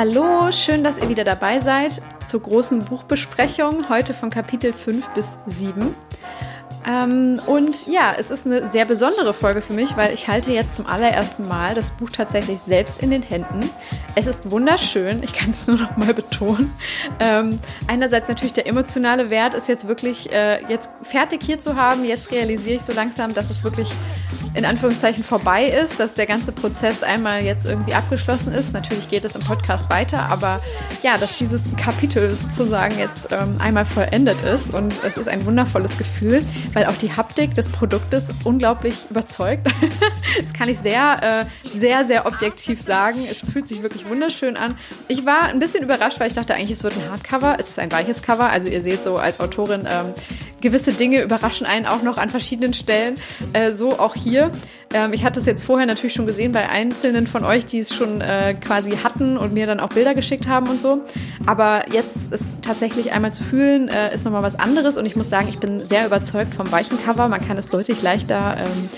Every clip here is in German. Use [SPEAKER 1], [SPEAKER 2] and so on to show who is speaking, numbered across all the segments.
[SPEAKER 1] Hallo, schön, dass ihr wieder dabei seid zur großen Buchbesprechung, heute von Kapitel 5 bis 7. Ähm, und ja, es ist eine sehr besondere Folge für mich, weil ich halte jetzt zum allerersten Mal das Buch tatsächlich selbst in den Händen. Es ist wunderschön, ich kann es nur noch mal betonen. Ähm, einerseits natürlich der emotionale Wert ist jetzt wirklich äh, jetzt fertig hier zu haben. Jetzt realisiere ich so langsam, dass es wirklich in Anführungszeichen vorbei ist, dass der ganze Prozess einmal jetzt irgendwie abgeschlossen ist. Natürlich geht es im Podcast weiter, aber ja, dass dieses Kapitel sozusagen jetzt ähm, einmal vollendet ist und es ist ein wundervolles Gefühl, weil auch die Haptik des Produktes unglaublich überzeugt. das kann ich sehr, äh, sehr, sehr objektiv sagen. Es fühlt sich wirklich wunderschön an. Ich war ein bisschen überrascht, weil ich dachte eigentlich, es wird ein Hardcover. Es ist ein weiches Cover, also ihr seht so als Autorin ähm, gewisse Dinge überraschen einen auch noch an verschiedenen Stellen. Äh, so auch hier. Ähm, ich hatte es jetzt vorher natürlich schon gesehen bei einzelnen von euch, die es schon äh, quasi hatten und mir dann auch Bilder geschickt haben und so. Aber jetzt ist tatsächlich einmal zu fühlen, äh, ist nochmal was anderes. Und ich muss sagen, ich bin sehr überzeugt vom weichen Cover. Man kann es deutlich leichter, ähm,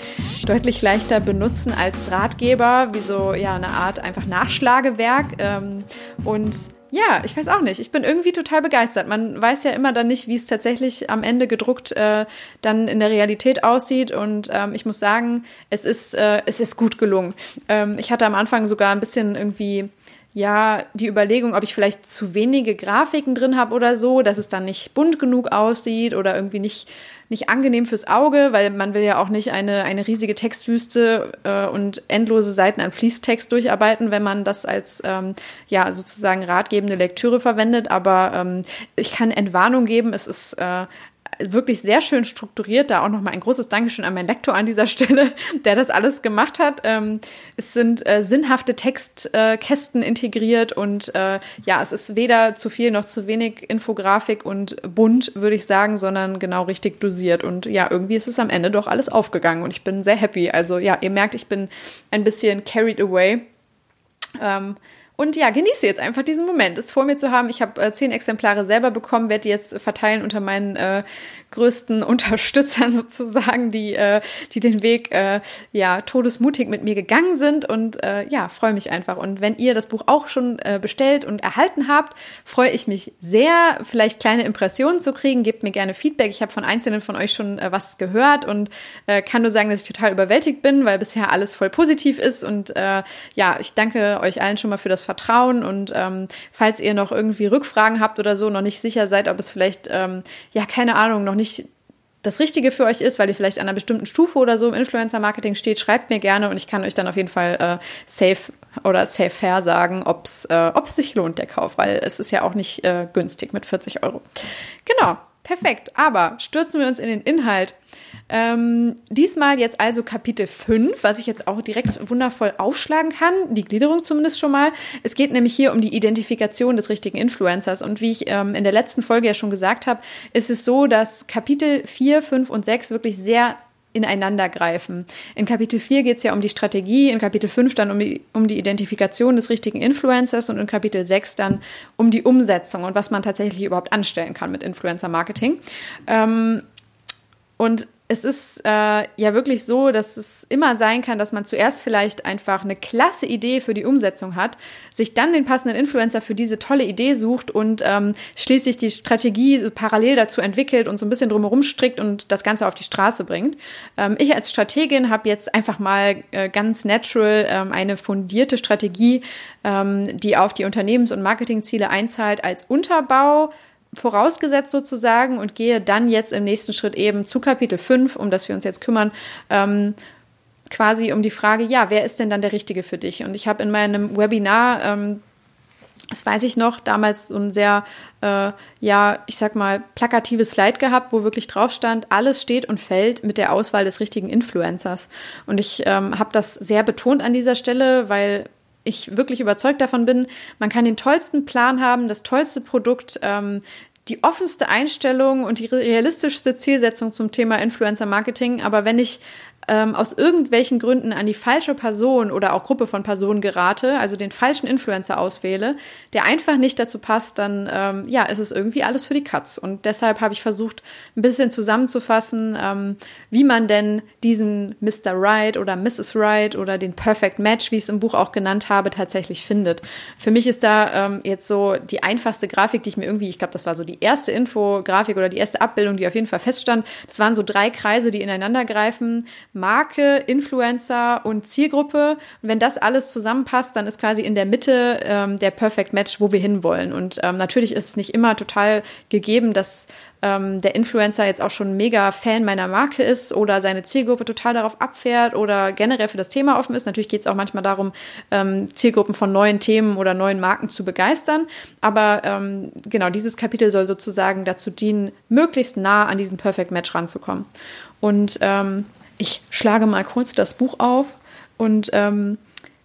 [SPEAKER 1] deutlich leichter benutzen als Ratgeber, wie so ja eine Art einfach Nachschlagewerk. Ähm, und ja, ich weiß auch nicht. Ich bin irgendwie total begeistert. Man weiß ja immer dann nicht, wie es tatsächlich am Ende gedruckt äh, dann in der Realität aussieht. Und ähm, ich muss sagen, es ist, äh, es ist gut gelungen. Ähm, ich hatte am Anfang sogar ein bisschen irgendwie ja, die Überlegung, ob ich vielleicht zu wenige Grafiken drin habe oder so, dass es dann nicht bunt genug aussieht oder irgendwie nicht nicht angenehm fürs Auge, weil man will ja auch nicht eine, eine riesige Textwüste äh, und endlose Seiten an Fließtext durcharbeiten, wenn man das als ähm, ja sozusagen ratgebende Lektüre verwendet. Aber ähm, ich kann Entwarnung geben. Es ist äh, wirklich sehr schön strukturiert. Da auch nochmal ein großes Dankeschön an meinen Lektor an dieser Stelle, der das alles gemacht hat. Ähm, es sind äh, sinnhafte Textkästen äh, integriert und äh, ja, es ist weder zu viel noch zu wenig Infografik und bunt, würde ich sagen, sondern genau richtig dosiert. Und ja, irgendwie ist es am Ende doch alles aufgegangen und ich bin sehr happy. Also ja, ihr merkt, ich bin ein bisschen carried away. Ähm, und ja, genieße jetzt einfach diesen Moment, es vor mir zu haben. Ich habe äh, zehn Exemplare selber bekommen, werde die jetzt verteilen unter meinen äh, größten Unterstützern sozusagen, die, äh, die den Weg äh, ja todesmutig mit mir gegangen sind und äh, ja, freue mich einfach. Und wenn ihr das Buch auch schon äh, bestellt und erhalten habt, freue ich mich sehr, vielleicht kleine Impressionen zu kriegen. Gebt mir gerne Feedback. Ich habe von einzelnen von euch schon äh, was gehört und äh, kann nur sagen, dass ich total überwältigt bin, weil bisher alles voll positiv ist. Und ja, ich danke euch allen schon mal für das Vertrauen. Und ähm, falls ihr noch irgendwie Rückfragen habt oder so, noch nicht sicher seid, ob es vielleicht, ähm, ja, keine Ahnung, noch nicht nicht das Richtige für euch ist, weil ihr vielleicht an einer bestimmten Stufe oder so im Influencer-Marketing steht, schreibt mir gerne und ich kann euch dann auf jeden Fall äh, safe oder safe fair sagen, ob es äh, sich lohnt, der Kauf, weil es ist ja auch nicht äh, günstig mit 40 Euro. Genau, perfekt. Aber stürzen wir uns in den Inhalt. Ähm, diesmal jetzt also Kapitel 5, was ich jetzt auch direkt wundervoll aufschlagen kann, die Gliederung zumindest schon mal. Es geht nämlich hier um die Identifikation des richtigen Influencers. Und wie ich ähm, in der letzten Folge ja schon gesagt habe, ist es so, dass Kapitel 4, 5 und 6 wirklich sehr ineinander greifen. In Kapitel 4 geht es ja um die Strategie, in Kapitel 5 dann um die, um die Identifikation des richtigen Influencers und in Kapitel 6 dann um die Umsetzung und was man tatsächlich überhaupt anstellen kann mit Influencer-Marketing. Ähm, und es ist äh, ja wirklich so, dass es immer sein kann, dass man zuerst vielleicht einfach eine klasse Idee für die Umsetzung hat, sich dann den passenden Influencer für diese tolle Idee sucht und ähm, schließlich die Strategie parallel dazu entwickelt und so ein bisschen drumherum strickt und das Ganze auf die Straße bringt. Ähm, ich als Strategin habe jetzt einfach mal äh, ganz natural ähm, eine fundierte Strategie, ähm, die auf die Unternehmens- und Marketingziele einzahlt, als Unterbau vorausgesetzt sozusagen und gehe dann jetzt im nächsten Schritt eben zu Kapitel 5, um das wir uns jetzt kümmern, ähm, quasi um die Frage, ja, wer ist denn dann der Richtige für dich? Und ich habe in meinem Webinar, ähm, das weiß ich noch, damals so ein sehr, äh, ja, ich sag mal, plakatives Slide gehabt, wo wirklich drauf stand, alles steht und fällt mit der Auswahl des richtigen Influencers. Und ich ähm, habe das sehr betont an dieser Stelle, weil ich wirklich überzeugt davon bin, man kann den tollsten Plan haben, das tollste Produkt, ähm, die offenste Einstellung und die realistischste Zielsetzung zum Thema Influencer Marketing. Aber wenn ich ähm, aus irgendwelchen Gründen an die falsche Person oder auch Gruppe von Personen gerate, also den falschen Influencer auswähle, der einfach nicht dazu passt, dann ähm, ja, ist es irgendwie alles für die Katz. Und deshalb habe ich versucht, ein bisschen zusammenzufassen, ähm, wie man denn diesen Mr. Right oder Mrs. Right oder den Perfect Match, wie ich es im Buch auch genannt habe, tatsächlich findet. Für mich ist da ähm, jetzt so die einfachste Grafik, die ich mir irgendwie, ich glaube, das war so die erste Infografik oder die erste Abbildung, die auf jeden Fall feststand. Das waren so drei Kreise, die ineinander greifen. Marke, Influencer und Zielgruppe. Und wenn das alles zusammenpasst, dann ist quasi in der Mitte ähm, der Perfect Match, wo wir hinwollen. Und ähm, natürlich ist es nicht immer total gegeben, dass ähm, der Influencer jetzt auch schon mega Fan meiner Marke ist oder seine Zielgruppe total darauf abfährt oder generell für das Thema offen ist. Natürlich geht es auch manchmal darum, ähm, Zielgruppen von neuen Themen oder neuen Marken zu begeistern. Aber ähm, genau, dieses Kapitel soll sozusagen dazu dienen, möglichst nah an diesen Perfect Match ranzukommen. Und ähm, ich schlage mal kurz das Buch auf und ähm,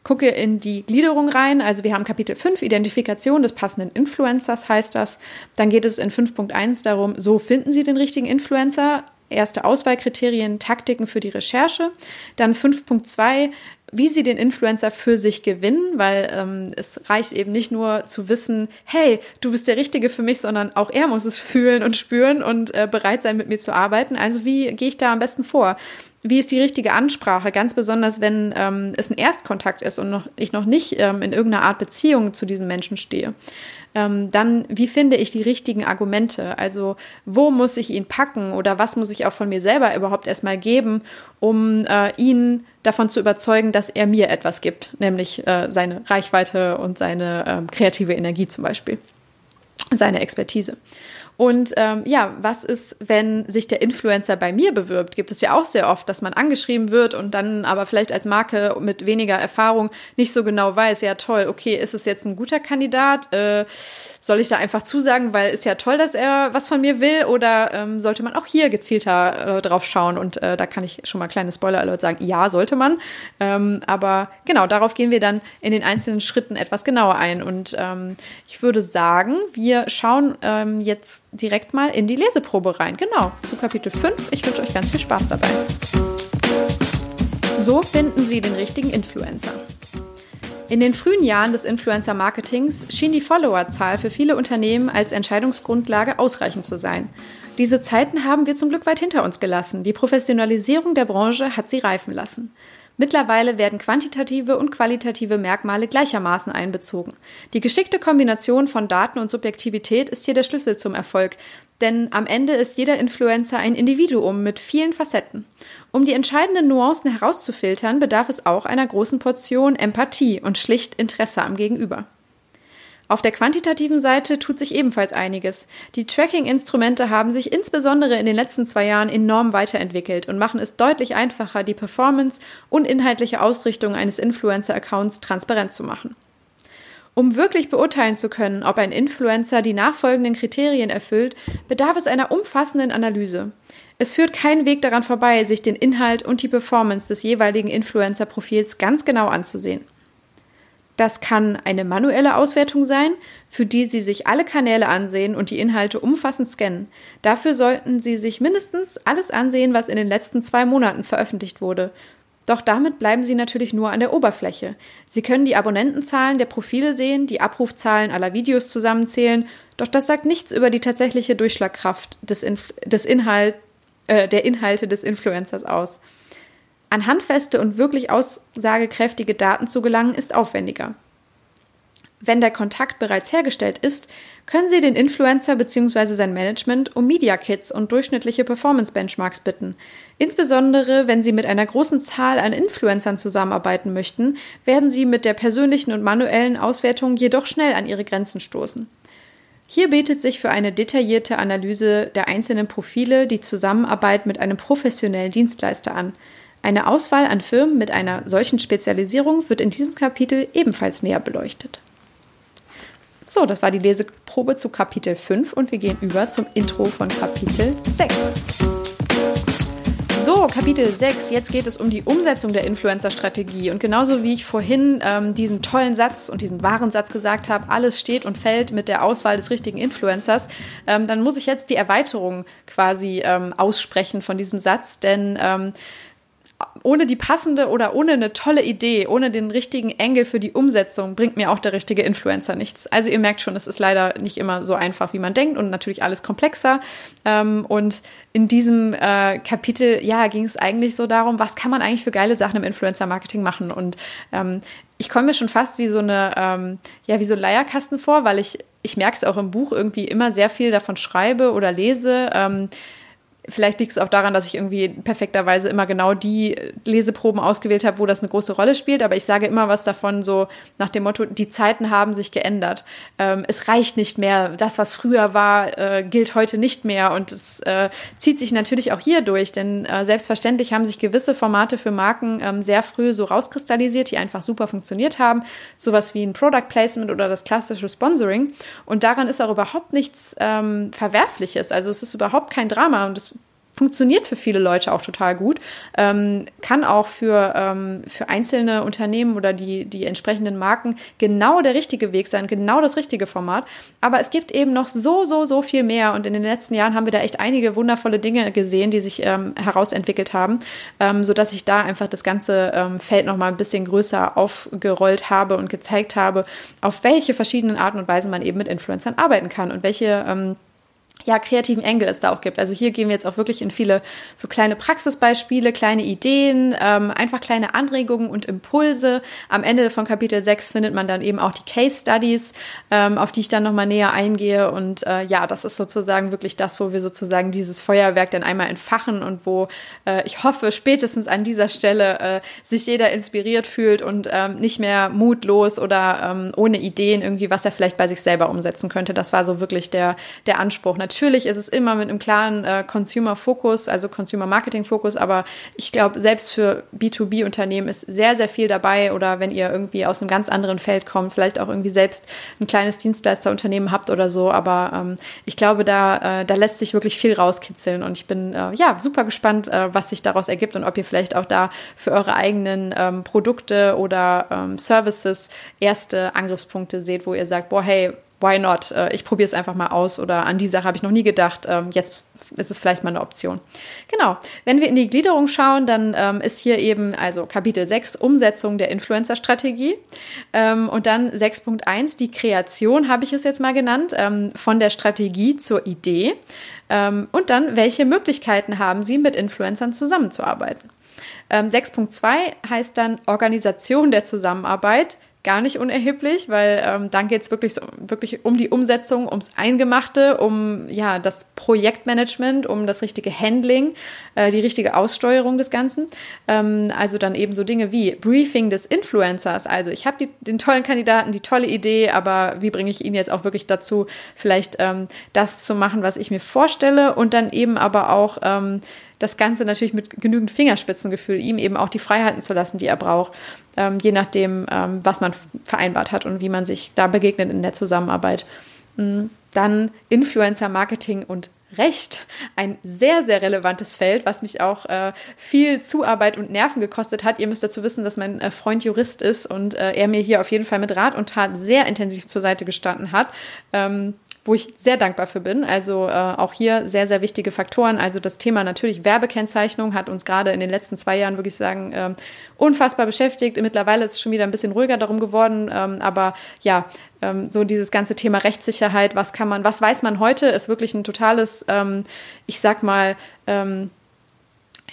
[SPEAKER 1] gucke in die Gliederung rein. Also wir haben Kapitel 5, Identifikation des passenden Influencers heißt das. Dann geht es in 5.1 darum, so finden Sie den richtigen Influencer. Erste Auswahlkriterien, Taktiken für die Recherche. Dann 5.2, wie sie den Influencer für sich gewinnen, weil ähm, es reicht eben nicht nur zu wissen, hey, du bist der Richtige für mich, sondern auch er muss es fühlen und spüren und äh, bereit sein, mit mir zu arbeiten. Also wie gehe ich da am besten vor? Wie ist die richtige Ansprache? Ganz besonders, wenn ähm, es ein Erstkontakt ist und noch, ich noch nicht ähm, in irgendeiner Art Beziehung zu diesem Menschen stehe. Ähm, dann, wie finde ich die richtigen Argumente? Also, wo muss ich ihn packen oder was muss ich auch von mir selber überhaupt erstmal geben, um äh, ihn davon zu überzeugen, dass er mir etwas gibt, nämlich äh, seine Reichweite und seine äh, kreative Energie zum Beispiel, seine Expertise. Und ähm, ja, was ist, wenn sich der Influencer bei mir bewirbt? Gibt es ja auch sehr oft, dass man angeschrieben wird und dann aber vielleicht als Marke mit weniger Erfahrung nicht so genau weiß, ja toll, okay, ist es jetzt ein guter Kandidat? Äh, soll ich da einfach zusagen, weil ist ja toll, dass er was von mir will? Oder ähm, sollte man auch hier gezielter äh, drauf schauen? Und äh, da kann ich schon mal kleine Spoiler-Alert sagen, ja, sollte man. Ähm, aber genau, darauf gehen wir dann in den einzelnen Schritten etwas genauer ein. Und ähm, ich würde sagen, wir schauen ähm, jetzt direkt mal in die Leseprobe rein. Genau, zu Kapitel 5. Ich wünsche euch ganz viel Spaß dabei. So finden Sie den richtigen Influencer. In den frühen Jahren des Influencer-Marketings schien die Followerzahl für viele Unternehmen als Entscheidungsgrundlage ausreichend zu sein. Diese Zeiten haben wir zum Glück weit hinter uns gelassen. Die Professionalisierung der Branche hat sie reifen lassen. Mittlerweile werden quantitative und qualitative Merkmale gleichermaßen einbezogen. Die geschickte Kombination von Daten und Subjektivität ist hier der Schlüssel zum Erfolg, denn am Ende ist jeder Influencer ein Individuum mit vielen Facetten. Um die entscheidenden Nuancen herauszufiltern, bedarf es auch einer großen Portion Empathie und schlicht Interesse am Gegenüber. Auf der quantitativen Seite tut sich ebenfalls einiges. Die Tracking-Instrumente haben sich insbesondere in den letzten zwei Jahren enorm weiterentwickelt und machen es deutlich einfacher, die Performance und inhaltliche Ausrichtung eines Influencer-Accounts transparent zu machen. Um wirklich beurteilen zu können, ob ein Influencer die nachfolgenden Kriterien erfüllt, bedarf es einer umfassenden Analyse. Es führt kein Weg daran vorbei, sich den Inhalt und die Performance des jeweiligen Influencer-Profils ganz genau anzusehen. Das kann eine manuelle Auswertung sein, für die Sie sich alle Kanäle ansehen und die Inhalte umfassend scannen. Dafür sollten Sie sich mindestens alles ansehen, was in den letzten zwei Monaten veröffentlicht wurde. Doch damit bleiben Sie natürlich nur an der Oberfläche. Sie können die Abonnentenzahlen der Profile sehen, die Abrufzahlen aller Videos zusammenzählen, doch das sagt nichts über die tatsächliche Durchschlagkraft des, Inf des Inhalt, äh, der Inhalte des Influencers aus. An handfeste und wirklich aussagekräftige Daten zu gelangen, ist aufwendiger. Wenn der Kontakt bereits hergestellt ist, können Sie den Influencer bzw. sein Management um Media Kits und durchschnittliche Performance Benchmarks bitten. Insbesondere wenn Sie mit einer großen Zahl an Influencern zusammenarbeiten möchten, werden Sie mit der persönlichen und manuellen Auswertung jedoch schnell an Ihre Grenzen stoßen. Hier bietet sich für eine detaillierte Analyse der einzelnen Profile die Zusammenarbeit mit einem professionellen Dienstleister an. Eine Auswahl an Firmen mit einer solchen Spezialisierung wird in diesem Kapitel ebenfalls näher beleuchtet. So, das war die Leseprobe zu Kapitel 5 und wir gehen über zum Intro von Kapitel 6. So, Kapitel 6, jetzt geht es um die Umsetzung der Influencer-Strategie. Und genauso wie ich vorhin ähm, diesen tollen Satz und diesen wahren Satz gesagt habe, alles steht und fällt mit der Auswahl des richtigen Influencers, ähm, dann muss ich jetzt die Erweiterung quasi ähm, aussprechen von diesem Satz, denn ähm, ohne die passende oder ohne eine tolle Idee, ohne den richtigen Engel für die Umsetzung bringt mir auch der richtige Influencer nichts. Also ihr merkt schon, es ist leider nicht immer so einfach, wie man denkt und natürlich alles komplexer. Ähm, und in diesem äh, Kapitel, ja, ging es eigentlich so darum, was kann man eigentlich für geile Sachen im Influencer-Marketing machen. Und ähm, ich komme mir schon fast wie so eine, ähm, ja, wie so ein Leierkasten vor, weil ich, ich merke es auch im Buch irgendwie immer sehr viel davon schreibe oder lese. Vielleicht liegt es auch daran, dass ich irgendwie perfekterweise immer genau die Leseproben ausgewählt habe, wo das eine große Rolle spielt. Aber ich sage immer was davon, so nach dem Motto, die Zeiten haben sich geändert. Ähm, es reicht nicht mehr. Das, was früher war, äh, gilt heute nicht mehr. Und es äh, zieht sich natürlich auch hier durch, denn äh, selbstverständlich haben sich gewisse Formate für Marken ähm, sehr früh so rauskristallisiert, die einfach super funktioniert haben. Sowas wie ein Product Placement oder das klassische Sponsoring. Und daran ist auch überhaupt nichts ähm, Verwerfliches. Also es ist überhaupt kein Drama und es funktioniert für viele Leute auch total gut, ähm, kann auch für, ähm, für einzelne Unternehmen oder die, die entsprechenden Marken genau der richtige Weg sein, genau das richtige Format. Aber es gibt eben noch so, so, so viel mehr und in den letzten Jahren haben wir da echt einige wundervolle Dinge gesehen, die sich ähm, herausentwickelt haben, ähm, sodass ich da einfach das ganze ähm, Feld nochmal ein bisschen größer aufgerollt habe und gezeigt habe, auf welche verschiedenen Arten und Weisen man eben mit Influencern arbeiten kann und welche ähm, ja, kreativen Engel es da auch gibt. Also hier gehen wir jetzt auch wirklich in viele so kleine Praxisbeispiele, kleine Ideen, ähm, einfach kleine Anregungen und Impulse. Am Ende von Kapitel 6 findet man dann eben auch die Case Studies, ähm, auf die ich dann nochmal näher eingehe. Und äh, ja, das ist sozusagen wirklich das, wo wir sozusagen dieses Feuerwerk dann einmal entfachen und wo äh, ich hoffe, spätestens an dieser Stelle äh, sich jeder inspiriert fühlt und ähm, nicht mehr mutlos oder ähm, ohne Ideen irgendwie, was er vielleicht bei sich selber umsetzen könnte. Das war so wirklich der, der Anspruch. Natürlich ist es immer mit einem klaren äh, Consumer-Fokus, also Consumer-Marketing-Fokus, aber ich glaube, selbst für B2B-Unternehmen ist sehr, sehr viel dabei oder wenn ihr irgendwie aus einem ganz anderen Feld kommt, vielleicht auch irgendwie selbst ein kleines Dienstleisterunternehmen habt oder so, aber ähm, ich glaube, da, äh, da lässt sich wirklich viel rauskitzeln und ich bin äh, ja super gespannt, äh, was sich daraus ergibt und ob ihr vielleicht auch da für eure eigenen ähm, Produkte oder ähm, Services erste Angriffspunkte seht, wo ihr sagt, boah, hey, why not? Äh, ich probiere es einfach mal aus oder an die Sache habe ich noch nie gedacht. Ähm, jetzt ist es vielleicht mal eine Option. Genau. Wenn wir in die Gliederung schauen, dann ähm, ist hier eben also Kapitel 6 Umsetzung der Influencer-Strategie ähm, und dann 6.1 die Kreation, habe ich es jetzt mal genannt, von der Strategie zur Idee und dann welche Möglichkeiten haben Sie mit Influencern zusammenzuarbeiten. 6.2 heißt dann Organisation der Zusammenarbeit gar nicht unerheblich, weil ähm, dann geht es wirklich, so, wirklich um die Umsetzung, ums Eingemachte, um ja, das Projektmanagement, um das richtige Handling, äh, die richtige Aussteuerung des Ganzen. Ähm, also dann eben so Dinge wie Briefing des Influencers. Also ich habe den tollen Kandidaten, die tolle Idee, aber wie bringe ich ihn jetzt auch wirklich dazu, vielleicht ähm, das zu machen, was ich mir vorstelle und dann eben aber auch ähm, das Ganze natürlich mit genügend Fingerspitzengefühl, ihm eben auch die Freiheiten zu lassen, die er braucht, ähm, je nachdem, ähm, was man vereinbart hat und wie man sich da begegnet in der Zusammenarbeit. Mhm. Dann Influencer-Marketing und Recht, ein sehr, sehr relevantes Feld, was mich auch äh, viel Zuarbeit und Nerven gekostet hat. Ihr müsst dazu wissen, dass mein äh, Freund Jurist ist und äh, er mir hier auf jeden Fall mit Rat und Tat sehr intensiv zur Seite gestanden hat. Ähm, wo ich sehr dankbar für bin. Also äh, auch hier sehr, sehr wichtige Faktoren. Also das Thema natürlich Werbekennzeichnung hat uns gerade in den letzten zwei Jahren wirklich sagen ähm, unfassbar beschäftigt. Mittlerweile ist es schon wieder ein bisschen ruhiger darum geworden. Ähm, aber ja, ähm, so dieses ganze Thema Rechtssicherheit, was kann man, was weiß man heute, ist wirklich ein totales, ähm, ich sag mal, ähm,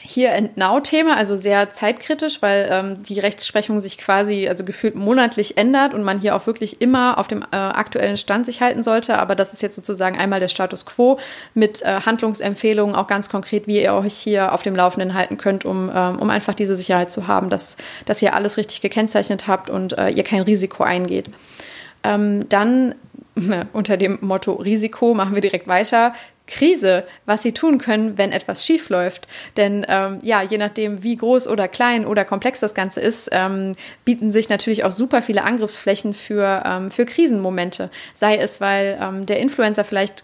[SPEAKER 1] hier and Now-Thema, also sehr zeitkritisch, weil ähm, die Rechtsprechung sich quasi, also gefühlt monatlich ändert und man hier auch wirklich immer auf dem äh, aktuellen Stand sich halten sollte. Aber das ist jetzt sozusagen einmal der Status quo mit äh, Handlungsempfehlungen, auch ganz konkret, wie ihr euch hier auf dem Laufenden halten könnt, um, ähm, um einfach diese Sicherheit zu haben, dass, dass ihr alles richtig gekennzeichnet habt und äh, ihr kein Risiko eingeht. Ähm, dann unter dem Motto Risiko machen wir direkt weiter. Krise, was sie tun können, wenn etwas schief läuft. Denn ähm, ja, je nachdem, wie groß oder klein oder komplex das Ganze ist, ähm, bieten sich natürlich auch super viele Angriffsflächen für, ähm, für Krisenmomente. Sei es, weil ähm, der Influencer vielleicht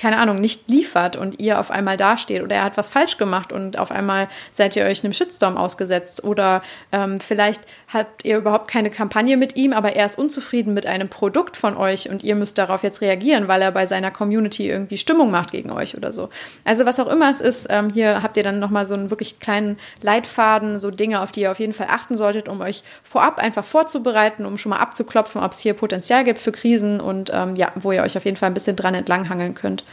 [SPEAKER 1] keine Ahnung, nicht liefert und ihr auf einmal dasteht oder er hat was falsch gemacht und auf einmal seid ihr euch einem Shitstorm ausgesetzt oder ähm, vielleicht habt ihr überhaupt keine Kampagne mit ihm, aber er ist unzufrieden mit einem Produkt von euch und ihr müsst darauf jetzt reagieren, weil er bei seiner Community irgendwie Stimmung macht gegen euch oder so. Also was auch immer es ist, ähm, hier habt ihr dann nochmal so einen wirklich kleinen Leitfaden, so Dinge, auf die ihr auf jeden Fall achten solltet, um euch vorab einfach vorzubereiten, um schon mal abzuklopfen, ob es hier Potenzial gibt für Krisen und ähm, ja, wo ihr euch auf jeden Fall ein bisschen dran entlanghangeln könnt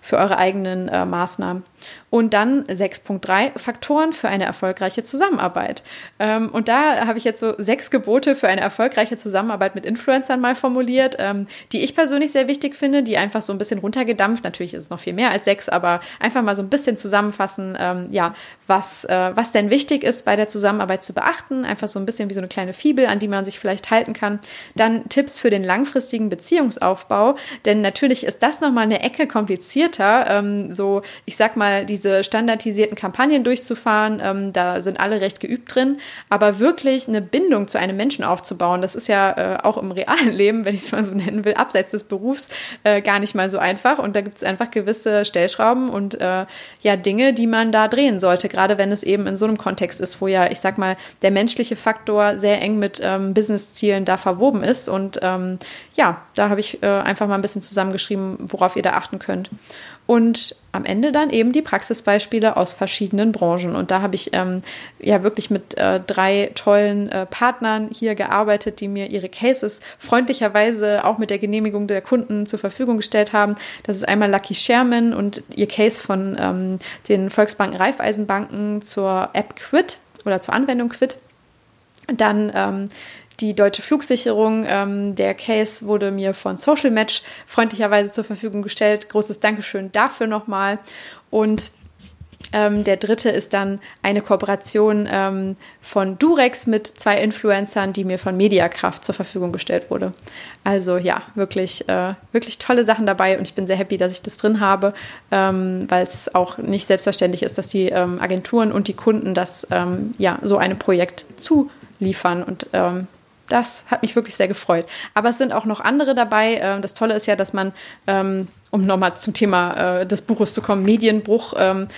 [SPEAKER 1] für eure eigenen äh, Maßnahmen. Und dann 6.3 Faktoren für eine erfolgreiche Zusammenarbeit. Ähm, und da habe ich jetzt so sechs Gebote für eine erfolgreiche Zusammenarbeit mit Influencern mal formuliert, ähm, die ich persönlich sehr wichtig finde, die einfach so ein bisschen runtergedampft. Natürlich ist es noch viel mehr als sechs, aber einfach mal so ein bisschen zusammenfassen, ähm, ja, was, äh, was denn wichtig ist bei der Zusammenarbeit zu beachten. Einfach so ein bisschen wie so eine kleine Fibel, an die man sich vielleicht halten kann. Dann Tipps für den langfristigen Beziehungsaufbau, denn natürlich ist das nochmal eine Ecke komplizierter. Ähm, so, ich sag mal, diese standardisierten Kampagnen durchzufahren. Ähm, da sind alle recht geübt drin. Aber wirklich eine Bindung zu einem Menschen aufzubauen, das ist ja äh, auch im realen Leben, wenn ich es mal so nennen will, abseits des Berufs, äh, gar nicht mal so einfach. Und da gibt es einfach gewisse Stellschrauben und äh, ja, Dinge, die man da drehen sollte, gerade wenn es eben in so einem Kontext ist, wo ja, ich sag mal, der menschliche Faktor sehr eng mit ähm, Business-Zielen da verwoben ist. Und ähm, ja, da habe ich äh, einfach mal ein bisschen zusammengeschrieben, worauf ihr da achten könnt. Und am Ende dann eben die Praxisbeispiele aus verschiedenen Branchen. Und da habe ich ähm, ja wirklich mit äh, drei tollen äh, Partnern hier gearbeitet, die mir ihre Cases freundlicherweise auch mit der Genehmigung der Kunden zur Verfügung gestellt haben. Das ist einmal Lucky Sherman und ihr Case von ähm, den Volksbanken Raiffeisenbanken zur App Quit oder zur Anwendung Quit. Dann ähm, die deutsche Flugsicherung. Ähm, der Case wurde mir von Social Match freundlicherweise zur Verfügung gestellt. Großes Dankeschön dafür nochmal. Und ähm, der dritte ist dann eine Kooperation ähm, von Durex mit zwei Influencern, die mir von Mediakraft zur Verfügung gestellt wurde. Also ja, wirklich, äh, wirklich tolle Sachen dabei und ich bin sehr happy, dass ich das drin habe, ähm, weil es auch nicht selbstverständlich ist, dass die ähm, Agenturen und die Kunden das ähm, ja so einem Projekt zuliefern und ähm, das hat mich wirklich sehr gefreut. Aber es sind auch noch andere dabei. Ähm, das Tolle ist ja, dass man, ähm, um nochmal zum Thema äh, des Buches zu kommen, Medienbruch, ähm,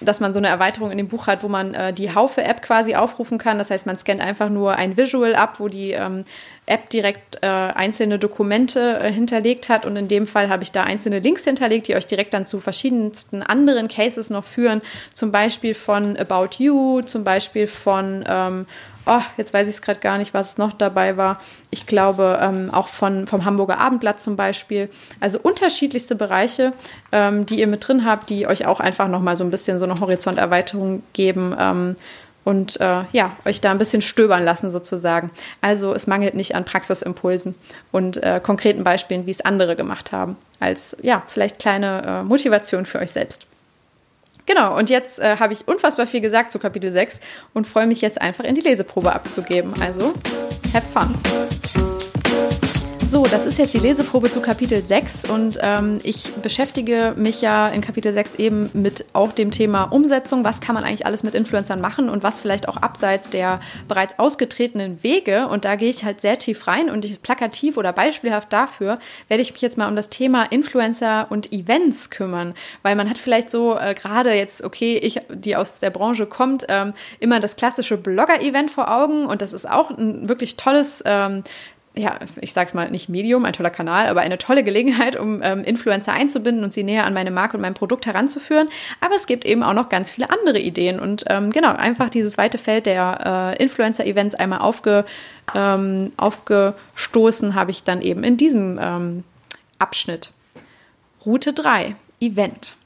[SPEAKER 1] dass man so eine Erweiterung in dem Buch hat, wo man äh, die Haufe-App quasi aufrufen kann. Das heißt, man scannt einfach nur ein Visual ab, wo die App direkt äh, einzelne Dokumente hinterlegt hat. Und in dem Fall habe ich da einzelne Links hinterlegt, die euch direkt dann zu verschiedensten anderen Cases noch führen. Zum Beispiel von About You, zum Beispiel von oh, jetzt weiß ich es gerade gar nicht, was noch dabei war. Ich glaube ähm, auch von, vom Hamburger Abendblatt zum Beispiel. Also unterschiedlichste Bereiche, ähm, die ihr mit drin habt, die euch auch einfach nochmal so ein bisschen so eine Horizonterweiterung geben. Ähm, und äh, ja, euch da ein bisschen stöbern lassen sozusagen. Also es mangelt nicht an Praxisimpulsen und äh, konkreten Beispielen, wie es andere gemacht haben, als ja, vielleicht kleine äh, Motivation für euch selbst. Genau, und jetzt äh, habe ich unfassbar viel gesagt zu Kapitel 6 und freue mich jetzt einfach in die Leseprobe abzugeben. Also, have fun! So, das ist jetzt die Leseprobe zu Kapitel 6 und ähm, ich beschäftige mich ja in Kapitel 6 eben mit auch dem Thema Umsetzung. Was kann man eigentlich alles mit Influencern machen und was vielleicht auch abseits der bereits ausgetretenen Wege. Und da gehe ich halt sehr tief rein und ich, plakativ oder beispielhaft dafür werde ich mich jetzt mal um das Thema Influencer und Events kümmern, weil man hat vielleicht so äh, gerade jetzt, okay, ich, die aus der Branche kommt, ähm, immer das klassische Blogger-Event vor Augen und das ist auch ein wirklich tolles ähm, ja, ich sag's mal, nicht Medium, ein toller Kanal, aber eine tolle Gelegenheit, um ähm, Influencer einzubinden und sie näher an meine Marke und mein Produkt heranzuführen. Aber es gibt eben auch noch ganz viele andere Ideen und ähm, genau, einfach dieses weite Feld der äh, Influencer-Events einmal aufge, ähm, aufgestoßen habe ich dann eben in diesem ähm, Abschnitt. Route 3, Event.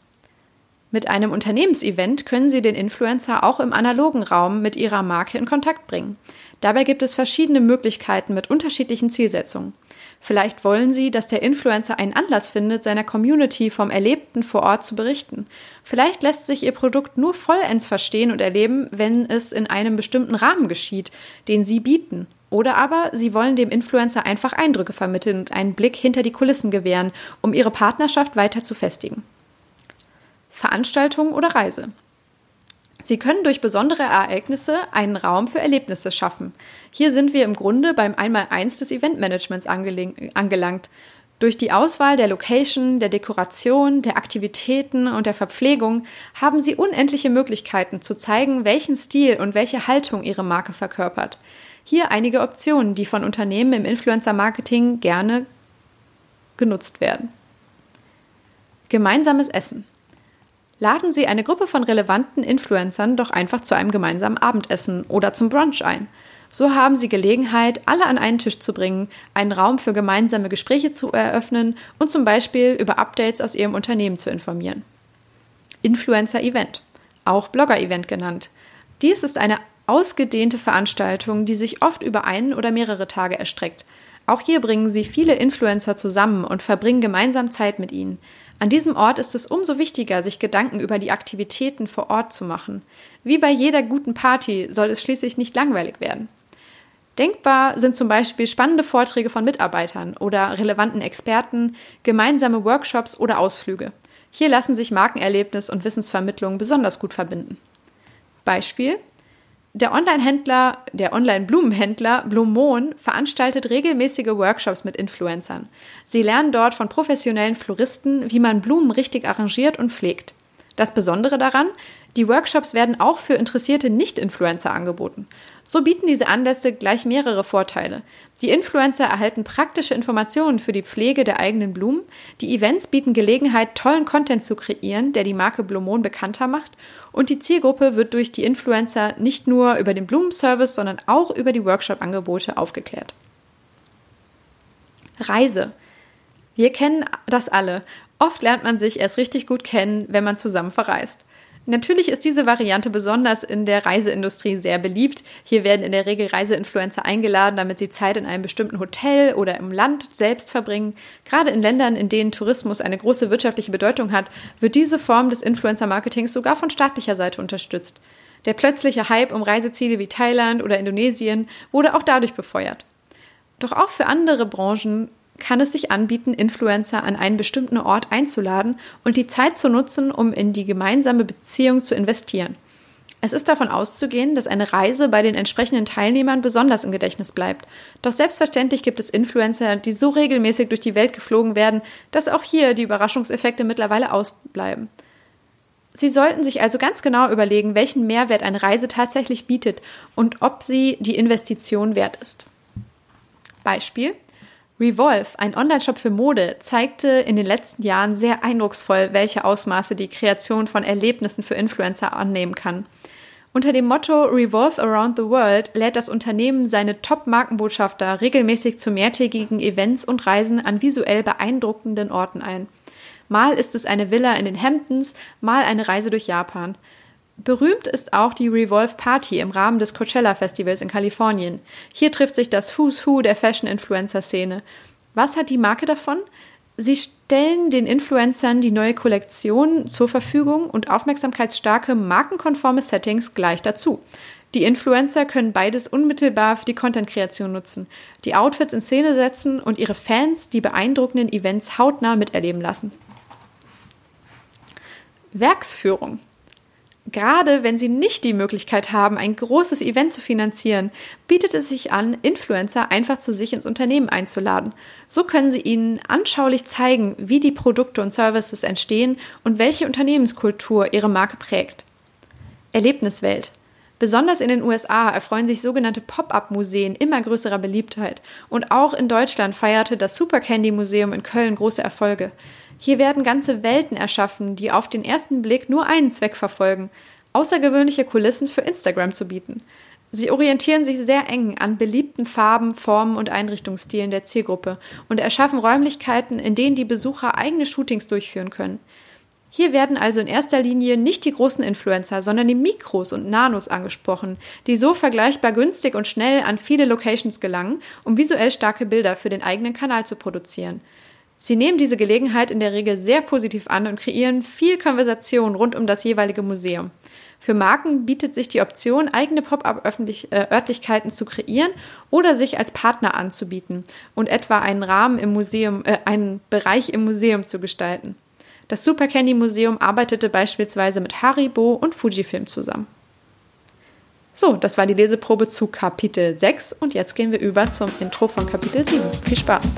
[SPEAKER 1] Mit einem Unternehmensevent können Sie den Influencer auch im analogen Raum mit Ihrer Marke in Kontakt bringen. Dabei gibt es verschiedene Möglichkeiten mit unterschiedlichen Zielsetzungen. Vielleicht wollen Sie, dass der Influencer einen Anlass findet, seiner Community vom Erlebten vor Ort zu berichten. Vielleicht lässt sich Ihr Produkt nur vollends verstehen und erleben, wenn es in einem bestimmten Rahmen geschieht, den Sie bieten. Oder aber Sie wollen dem Influencer einfach Eindrücke vermitteln und einen Blick hinter die Kulissen gewähren, um Ihre Partnerschaft weiter zu festigen. Veranstaltung oder Reise. Sie können durch besondere Ereignisse einen Raum für Erlebnisse schaffen. Hier sind wir im Grunde beim Einmaleins des Eventmanagements angelangt. Durch die Auswahl der Location, der Dekoration, der Aktivitäten und der Verpflegung haben Sie unendliche Möglichkeiten zu zeigen, welchen Stil und welche Haltung Ihre Marke verkörpert. Hier einige Optionen, die von Unternehmen im Influencer-Marketing gerne genutzt werden. Gemeinsames Essen. Laden Sie eine Gruppe von relevanten Influencern doch einfach zu einem gemeinsamen Abendessen oder zum Brunch ein. So haben Sie Gelegenheit, alle an einen Tisch zu bringen, einen Raum für gemeinsame Gespräche zu eröffnen und zum Beispiel über Updates aus Ihrem Unternehmen zu informieren. Influencer-Event, auch Blogger-Event genannt. Dies ist eine ausgedehnte Veranstaltung, die sich oft über einen oder mehrere Tage erstreckt. Auch hier bringen Sie viele Influencer zusammen und verbringen gemeinsam Zeit mit ihnen. An diesem Ort ist es umso wichtiger, sich Gedanken über die Aktivitäten vor Ort zu machen. Wie bei jeder guten Party soll es schließlich nicht langweilig werden. Denkbar sind zum Beispiel spannende Vorträge von Mitarbeitern oder relevanten Experten, gemeinsame Workshops oder Ausflüge. Hier lassen sich Markenerlebnis und Wissensvermittlung besonders gut verbinden. Beispiel der Online-Händler, der Online-Blumenhändler Blumon veranstaltet regelmäßige Workshops mit Influencern. Sie lernen dort von professionellen Floristen, wie man Blumen richtig arrangiert und pflegt. Das Besondere daran, die Workshops werden auch für interessierte Nicht-Influencer angeboten. So bieten diese Anlässe gleich mehrere Vorteile. Die Influencer erhalten praktische Informationen für die Pflege der eigenen Blumen. Die Events bieten Gelegenheit, tollen Content zu kreieren, der die Marke Blumon bekannter macht. Und die Zielgruppe wird durch die Influencer nicht nur über den Blumenservice, sondern auch über die Workshop-Angebote aufgeklärt. Reise. Wir kennen das alle. Oft lernt man sich erst richtig gut kennen, wenn man zusammen verreist. Natürlich ist diese Variante besonders in der Reiseindustrie sehr beliebt. Hier werden in der Regel Reiseinfluencer eingeladen, damit sie Zeit in einem bestimmten Hotel oder im Land selbst verbringen. Gerade in Ländern, in denen Tourismus eine große wirtschaftliche Bedeutung hat, wird diese Form des Influencer-Marketings sogar von staatlicher Seite unterstützt. Der plötzliche Hype um Reiseziele wie Thailand oder Indonesien wurde auch dadurch befeuert. Doch auch für andere Branchen kann es sich anbieten, Influencer an einen bestimmten Ort einzuladen und die Zeit zu nutzen, um in die gemeinsame Beziehung zu investieren. Es ist davon auszugehen, dass eine Reise bei den entsprechenden Teilnehmern besonders im Gedächtnis bleibt. Doch selbstverständlich gibt es Influencer, die so regelmäßig durch die Welt geflogen werden, dass auch hier die Überraschungseffekte mittlerweile ausbleiben. Sie sollten sich also ganz genau überlegen, welchen Mehrwert eine Reise tatsächlich bietet und ob sie die Investition wert ist. Beispiel Revolve, ein Onlineshop für Mode, zeigte in den letzten Jahren sehr eindrucksvoll, welche Ausmaße die Kreation von Erlebnissen für Influencer annehmen kann. Unter dem Motto Revolve Around the World lädt das Unternehmen seine Top-Markenbotschafter regelmäßig zu mehrtägigen Events und Reisen an visuell beeindruckenden Orten ein. Mal ist es eine Villa in den Hamptons, mal eine Reise durch Japan. Berühmt ist auch die Revolve Party im Rahmen des Coachella Festivals in Kalifornien. Hier trifft sich das Who's Who der Fashion-Influencer-Szene. Was hat die Marke davon? Sie stellen den Influencern die neue Kollektion zur Verfügung und aufmerksamkeitsstarke, markenkonforme Settings gleich dazu. Die Influencer können beides unmittelbar für die Content-Kreation nutzen, die Outfits in Szene setzen und ihre Fans die beeindruckenden Events hautnah miterleben lassen. Werksführung. Gerade wenn Sie nicht die Möglichkeit haben, ein großes Event zu finanzieren, bietet es sich an, Influencer einfach zu sich ins Unternehmen einzuladen. So können Sie ihnen anschaulich zeigen, wie die Produkte und Services entstehen und welche Unternehmenskultur Ihre Marke prägt. Erlebniswelt. Besonders in den USA erfreuen sich sogenannte Pop-up-Museen immer größerer Beliebtheit und auch in Deutschland feierte das Super Candy Museum in Köln große Erfolge. Hier werden ganze Welten erschaffen, die auf den ersten Blick nur einen Zweck verfolgen, außergewöhnliche Kulissen für Instagram zu bieten. Sie orientieren sich sehr eng an beliebten Farben, Formen und Einrichtungsstilen der Zielgruppe und erschaffen Räumlichkeiten, in denen die Besucher eigene Shootings durchführen können. Hier werden also in erster Linie nicht die großen Influencer, sondern die Mikros und Nanos angesprochen, die so vergleichbar günstig und schnell an viele Locations gelangen, um visuell starke Bilder für den eigenen Kanal zu produzieren. Sie nehmen diese Gelegenheit in der Regel sehr positiv an und kreieren viel Konversation rund um das jeweilige Museum. Für Marken bietet sich die Option, eigene Pop-up-Örtlichkeiten äh, zu kreieren oder sich als Partner anzubieten und etwa einen Rahmen im Museum, äh, einen Bereich im Museum zu gestalten. Das Super Candy Museum arbeitete beispielsweise mit Haribo und Fujifilm zusammen. So, das war die Leseprobe zu Kapitel 6 und jetzt gehen wir über zum Intro von Kapitel 7. Viel Spaß!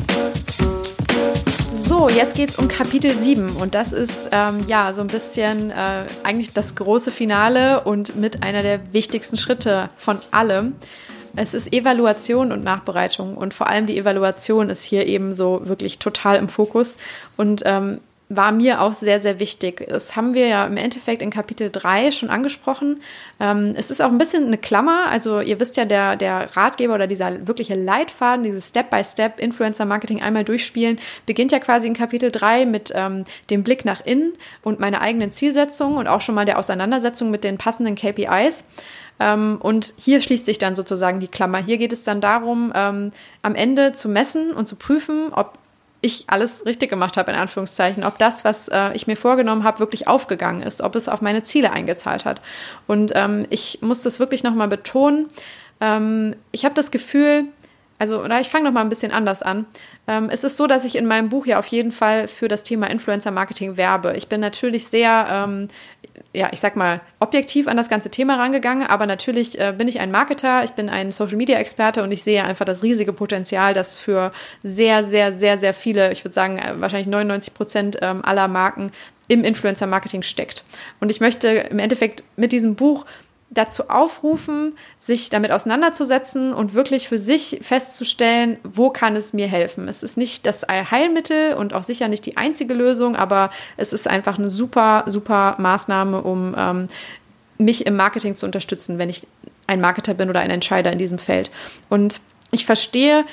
[SPEAKER 1] So, jetzt geht es um Kapitel 7 und das ist ähm, ja so ein bisschen äh, eigentlich das große Finale und mit einer der wichtigsten Schritte von allem. Es ist Evaluation und Nachbereitung. Und vor allem die Evaluation ist hier eben so wirklich total im Fokus. Und ähm, war mir auch sehr, sehr wichtig. Das haben wir ja im Endeffekt in Kapitel 3 schon angesprochen. Ähm, es ist auch ein bisschen eine Klammer. Also ihr wisst ja, der, der Ratgeber oder dieser wirkliche Leitfaden, dieses Step-by-Step Influencer-Marketing einmal durchspielen, beginnt ja quasi in Kapitel 3 mit ähm, dem Blick nach innen und meiner eigenen Zielsetzung und auch schon mal der Auseinandersetzung mit den passenden KPIs. Ähm, und hier schließt sich dann sozusagen die Klammer. Hier geht es dann darum, ähm, am Ende zu messen und zu prüfen, ob ich alles richtig gemacht habe, in Anführungszeichen, ob das, was äh, ich mir vorgenommen habe, wirklich aufgegangen ist, ob es auf meine Ziele eingezahlt hat. Und ähm, ich muss das wirklich nochmal betonen. Ähm, ich habe das Gefühl, also, oder ich fange noch mal ein bisschen anders an. Ähm, es ist so, dass ich in meinem Buch ja auf jeden Fall für das Thema Influencer Marketing werbe. Ich bin natürlich sehr, ähm, ja, ich sag mal, objektiv an das ganze Thema rangegangen, aber natürlich äh, bin ich ein Marketer, ich bin ein Social Media Experte und ich sehe einfach das riesige Potenzial, das für sehr, sehr, sehr, sehr viele, ich würde sagen, äh, wahrscheinlich 99 Prozent ähm, aller Marken im Influencer Marketing steckt. Und ich möchte im Endeffekt mit diesem Buch dazu aufrufen, sich damit auseinanderzusetzen und wirklich für sich festzustellen, wo kann es mir helfen. Es ist nicht das Heilmittel und auch sicher nicht die einzige Lösung, aber es ist einfach eine super, super Maßnahme, um ähm, mich im Marketing zu unterstützen, wenn ich ein Marketer bin oder ein Entscheider in diesem Feld. Und ich verstehe,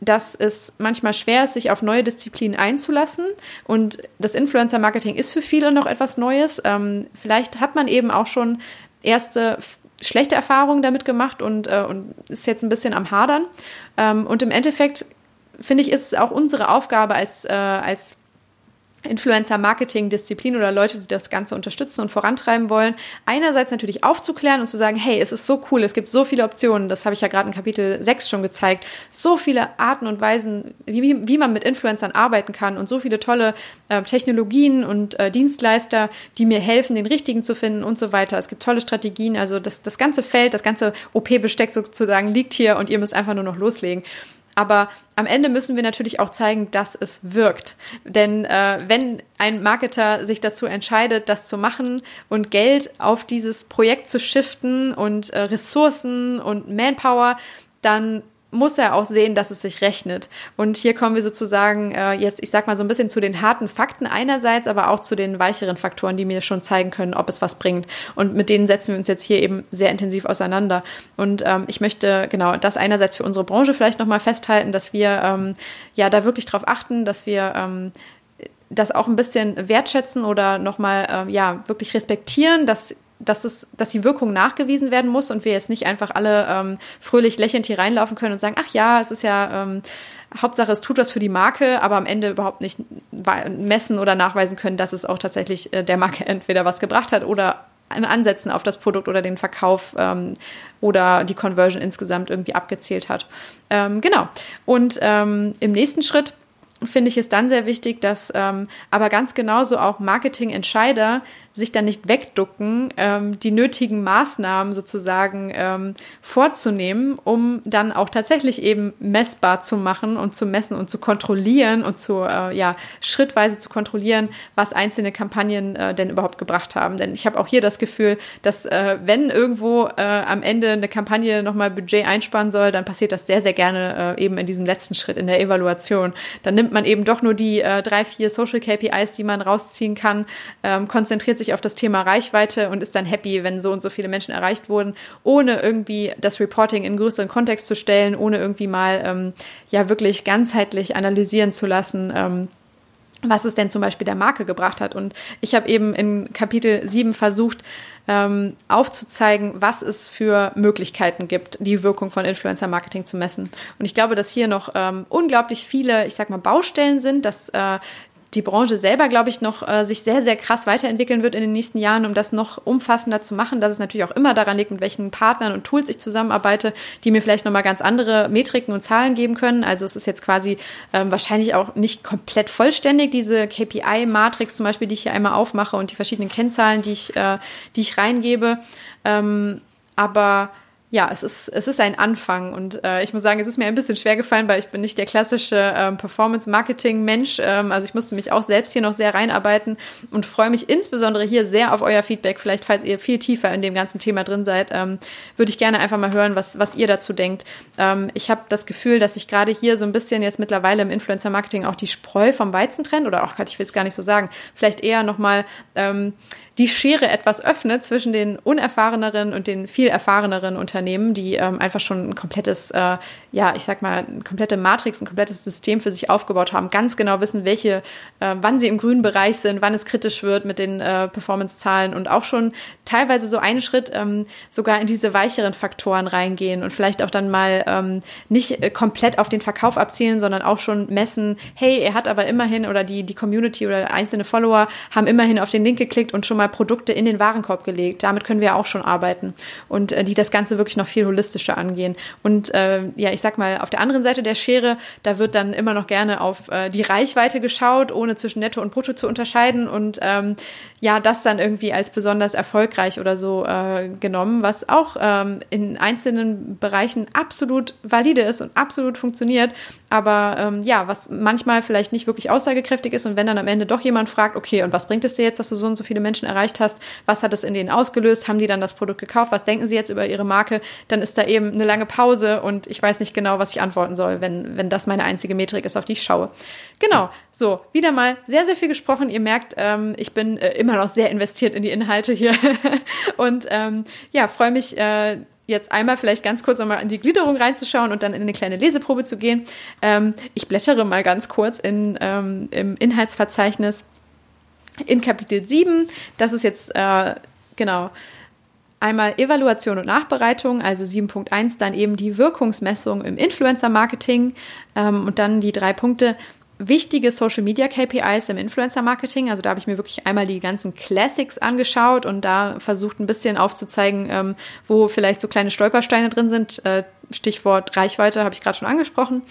[SPEAKER 1] dass es manchmal schwer ist, sich auf neue Disziplinen einzulassen. Und das Influencer-Marketing ist für viele noch etwas Neues. Ähm, vielleicht hat man eben auch schon erste schlechte Erfahrungen damit gemacht und, äh, und ist jetzt ein bisschen am Hadern. Ähm, und im Endeffekt finde ich, ist es auch unsere Aufgabe als, äh, als Influencer-Marketing-Disziplin oder Leute, die das Ganze unterstützen und vorantreiben wollen, einerseits natürlich aufzuklären und zu sagen, hey, es ist so cool, es gibt so viele Optionen, das habe ich ja gerade in Kapitel 6 schon gezeigt, so viele Arten und Weisen, wie, wie man mit Influencern arbeiten kann und so viele tolle äh, Technologien und äh, Dienstleister, die mir helfen, den richtigen zu finden und so weiter. Es gibt tolle Strategien, also das, das ganze Feld, das ganze OP-Besteck sozusagen liegt hier und ihr müsst einfach nur noch loslegen. Aber am Ende müssen wir natürlich auch zeigen, dass es wirkt. Denn äh, wenn ein Marketer sich dazu entscheidet, das zu machen und Geld auf dieses Projekt zu shiften und äh, Ressourcen und Manpower, dann muss er auch sehen, dass es sich rechnet. Und hier kommen wir sozusagen äh, jetzt, ich sag mal so ein bisschen zu den harten Fakten einerseits, aber auch zu den weicheren Faktoren, die mir schon zeigen können, ob es was bringt. Und mit denen setzen wir uns jetzt hier eben sehr intensiv auseinander. Und ähm, ich möchte genau das einerseits für unsere Branche vielleicht nochmal festhalten, dass wir ähm, ja da wirklich darauf achten, dass wir ähm, das auch ein bisschen wertschätzen oder nochmal äh, ja wirklich respektieren, dass dass, es, dass die Wirkung nachgewiesen werden muss und wir jetzt nicht einfach alle ähm, fröhlich lächelnd hier reinlaufen können und sagen, ach ja, es ist ja ähm, Hauptsache, es tut was für die Marke, aber am Ende überhaupt nicht messen oder nachweisen können, dass es auch tatsächlich äh, der Marke entweder was gebracht hat oder an Ansätzen auf das Produkt oder den Verkauf ähm, oder die Conversion insgesamt irgendwie abgezählt hat. Ähm, genau. Und ähm, im nächsten Schritt finde ich es dann sehr wichtig, dass ähm, aber ganz genauso auch Marketingentscheider sich dann nicht wegducken, ähm, die nötigen Maßnahmen sozusagen ähm, vorzunehmen, um dann auch tatsächlich eben messbar zu machen und zu messen und zu kontrollieren und zu, äh, ja, schrittweise zu kontrollieren, was einzelne Kampagnen äh, denn überhaupt gebracht haben. Denn ich habe auch hier das Gefühl, dass äh, wenn irgendwo äh, am Ende eine Kampagne nochmal Budget einsparen soll, dann passiert das sehr, sehr gerne äh, eben in diesem letzten Schritt in der Evaluation. Dann nimmt man eben doch nur die äh, drei, vier Social KPIs, die man rausziehen kann, ähm, konzentriert sich sich auf das Thema Reichweite und ist dann happy, wenn so und so viele Menschen erreicht wurden, ohne irgendwie das Reporting in größeren Kontext zu stellen, ohne irgendwie mal ähm, ja wirklich ganzheitlich analysieren zu lassen. Ähm, was es denn zum Beispiel der Marke gebracht hat. Und ich habe eben in Kapitel 7 versucht, ähm, aufzuzeigen, was es für Möglichkeiten gibt, die Wirkung von Influencer-Marketing zu messen. Und ich glaube, dass hier noch ähm, unglaublich viele, ich sag mal, Baustellen sind, dass äh, die Branche selber, glaube ich, noch äh, sich sehr, sehr krass weiterentwickeln wird in den nächsten Jahren, um das noch umfassender zu machen, dass es natürlich auch immer daran liegt, mit welchen Partnern und Tools ich zusammenarbeite, die mir vielleicht nochmal ganz andere Metriken und Zahlen geben können. Also es ist jetzt quasi ähm, wahrscheinlich auch nicht komplett vollständig, diese KPI-Matrix zum Beispiel, die ich hier einmal aufmache und die verschiedenen Kennzahlen, die ich, äh, die ich reingebe. Ähm, aber ja, es ist, es ist ein Anfang und äh, ich muss sagen, es ist mir ein bisschen schwer gefallen, weil ich bin nicht der klassische ähm, Performance-Marketing-Mensch. Ähm, also ich musste mich auch selbst hier noch sehr reinarbeiten und freue mich insbesondere hier sehr auf euer Feedback. Vielleicht, falls ihr viel tiefer in dem ganzen Thema drin seid, ähm, würde ich gerne einfach mal hören, was, was ihr dazu denkt. Ähm, ich habe das Gefühl, dass ich gerade hier so ein bisschen jetzt mittlerweile im Influencer-Marketing auch die Spreu vom Weizen trennt oder auch, ich will es gar nicht so sagen, vielleicht eher nochmal ähm, die Schere etwas öffnet zwischen den unerfahreneren und den viel erfahreneren Unternehmen, die ähm, einfach schon ein komplettes, äh, ja, ich sag mal, eine komplette Matrix, ein komplettes System für sich aufgebaut haben, ganz genau wissen, welche, äh, wann sie im grünen Bereich sind, wann es kritisch wird mit den äh, Performance-Zahlen und auch schon teilweise so einen Schritt ähm, sogar in diese weicheren Faktoren reingehen und vielleicht auch dann mal ähm, nicht äh, komplett auf den Verkauf abzielen, sondern auch schon messen, hey, er hat aber immerhin oder die, die Community oder einzelne Follower haben immerhin auf den Link geklickt und schon mal mal Produkte in den Warenkorb gelegt. Damit können wir auch schon arbeiten und äh, die das Ganze wirklich noch viel holistischer angehen. Und äh, ja, ich sag mal, auf der anderen Seite der Schere, da wird dann immer noch gerne auf äh, die Reichweite geschaut, ohne zwischen Netto und Brutto zu unterscheiden und ähm, ja, das dann irgendwie als besonders erfolgreich oder so äh, genommen, was auch ähm, in einzelnen Bereichen absolut valide ist und absolut funktioniert, aber ähm, ja, was manchmal vielleicht nicht wirklich aussagekräftig ist und wenn dann am Ende doch jemand fragt, okay, und was bringt es dir jetzt, dass du so und so viele Menschen erreicht hast? Was hat es in denen ausgelöst? Haben die dann das Produkt gekauft? Was denken sie jetzt über ihre Marke? Dann ist da eben eine lange Pause und ich weiß nicht genau, was ich antworten soll, wenn, wenn das meine einzige Metrik ist, auf die ich schaue. Genau, so, wieder mal sehr, sehr viel gesprochen. Ihr merkt, ähm, ich bin äh, immer noch sehr investiert in die Inhalte hier und ähm, ja, freue mich. Äh, jetzt einmal vielleicht ganz kurz nochmal in die Gliederung reinzuschauen und dann in eine kleine Leseprobe zu gehen. Ähm, ich blättere mal ganz kurz in, ähm, im Inhaltsverzeichnis in Kapitel 7. Das ist jetzt, äh, genau, einmal Evaluation und Nachbereitung, also 7.1, dann eben die Wirkungsmessung im Influencer-Marketing ähm, und dann die drei Punkte wichtige Social Media KPIs im Influencer Marketing. Also da habe ich mir wirklich einmal die ganzen Classics angeschaut und da versucht ein bisschen aufzuzeigen, ähm, wo vielleicht so kleine Stolpersteine drin sind. Äh, Stichwort Reichweite habe ich gerade schon angesprochen.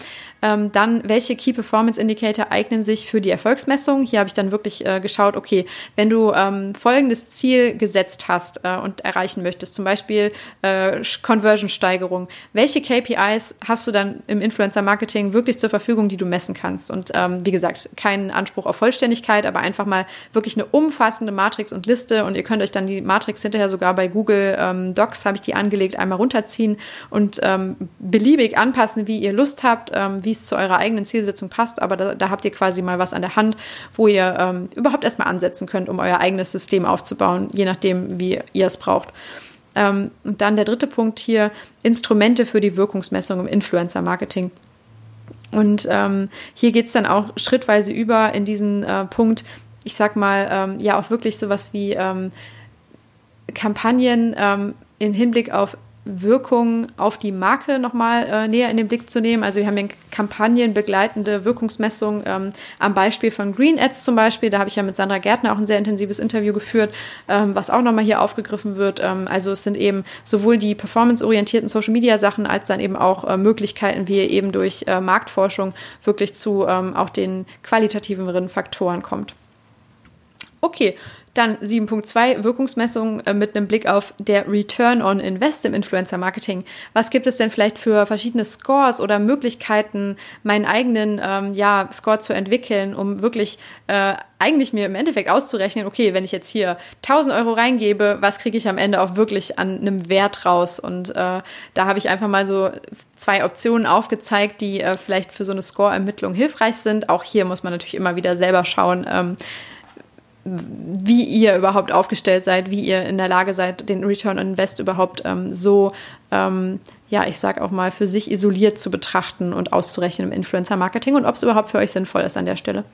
[SPEAKER 1] Ähm, dann, welche Key Performance Indicator eignen sich für die Erfolgsmessung? Hier habe ich dann wirklich äh, geschaut, okay, wenn du ähm, folgendes Ziel gesetzt hast äh, und erreichen möchtest, zum Beispiel äh, Conversion-Steigerung, welche KPIs hast du dann im Influencer-Marketing wirklich zur Verfügung, die du messen kannst? Und ähm, wie gesagt, keinen Anspruch auf Vollständigkeit, aber einfach mal wirklich eine umfassende Matrix und Liste und ihr könnt euch dann die Matrix hinterher sogar bei Google ähm, Docs, habe ich die angelegt, einmal runterziehen und ähm, beliebig anpassen, wie ihr Lust habt, ähm, wie es zu eurer eigenen Zielsetzung passt. Aber da, da, habt ihr quasi mal was an der Hand, wo ihr ähm, überhaupt erstmal ansetzen könnt, um euer eigenes System aufzubauen, je nachdem, wie ihr es braucht. Ähm, und dann der dritte Punkt hier, Instrumente für die Wirkungsmessung im Influencer-Marketing. Und ähm, hier geht es dann auch schrittweise über in diesen äh, Punkt, ich sag mal, ähm, ja, auch wirklich sowas wie Kampagnen in Hinblick auf Wirkung auf die Marke nochmal äh, näher in den Blick zu nehmen. Also wir haben ja Kampagnen begleitende Wirkungsmessung ähm, am Beispiel von Green Ads zum Beispiel. Da habe ich ja mit Sandra Gärtner auch ein sehr intensives Interview geführt, ähm, was auch nochmal hier aufgegriffen wird. Ähm, also es sind eben sowohl die performanceorientierten Social-Media-Sachen als dann eben auch äh, Möglichkeiten, wie ihr eben durch äh, Marktforschung wirklich zu ähm, auch den qualitativeren Faktoren kommt. Okay, dann 7.2 Wirkungsmessung äh, mit einem Blick auf der Return on Invest im Influencer Marketing. Was gibt es denn vielleicht für verschiedene Scores oder Möglichkeiten, meinen eigenen ähm, ja, Score zu entwickeln, um wirklich äh, eigentlich mir im Endeffekt auszurechnen, okay, wenn ich jetzt hier 1000 Euro reingebe, was kriege ich am Ende auch wirklich an einem Wert raus? Und äh, da habe ich einfach mal so zwei Optionen aufgezeigt, die äh, vielleicht für so eine Score-Ermittlung hilfreich sind. Auch hier muss man natürlich immer wieder selber schauen, ähm, wie ihr überhaupt aufgestellt seid, wie ihr in der Lage seid, den Return on Invest überhaupt ähm, so, ähm, ja, ich sag auch mal, für sich isoliert zu betrachten und auszurechnen im Influencer-Marketing und ob es überhaupt für euch sinnvoll ist an der Stelle.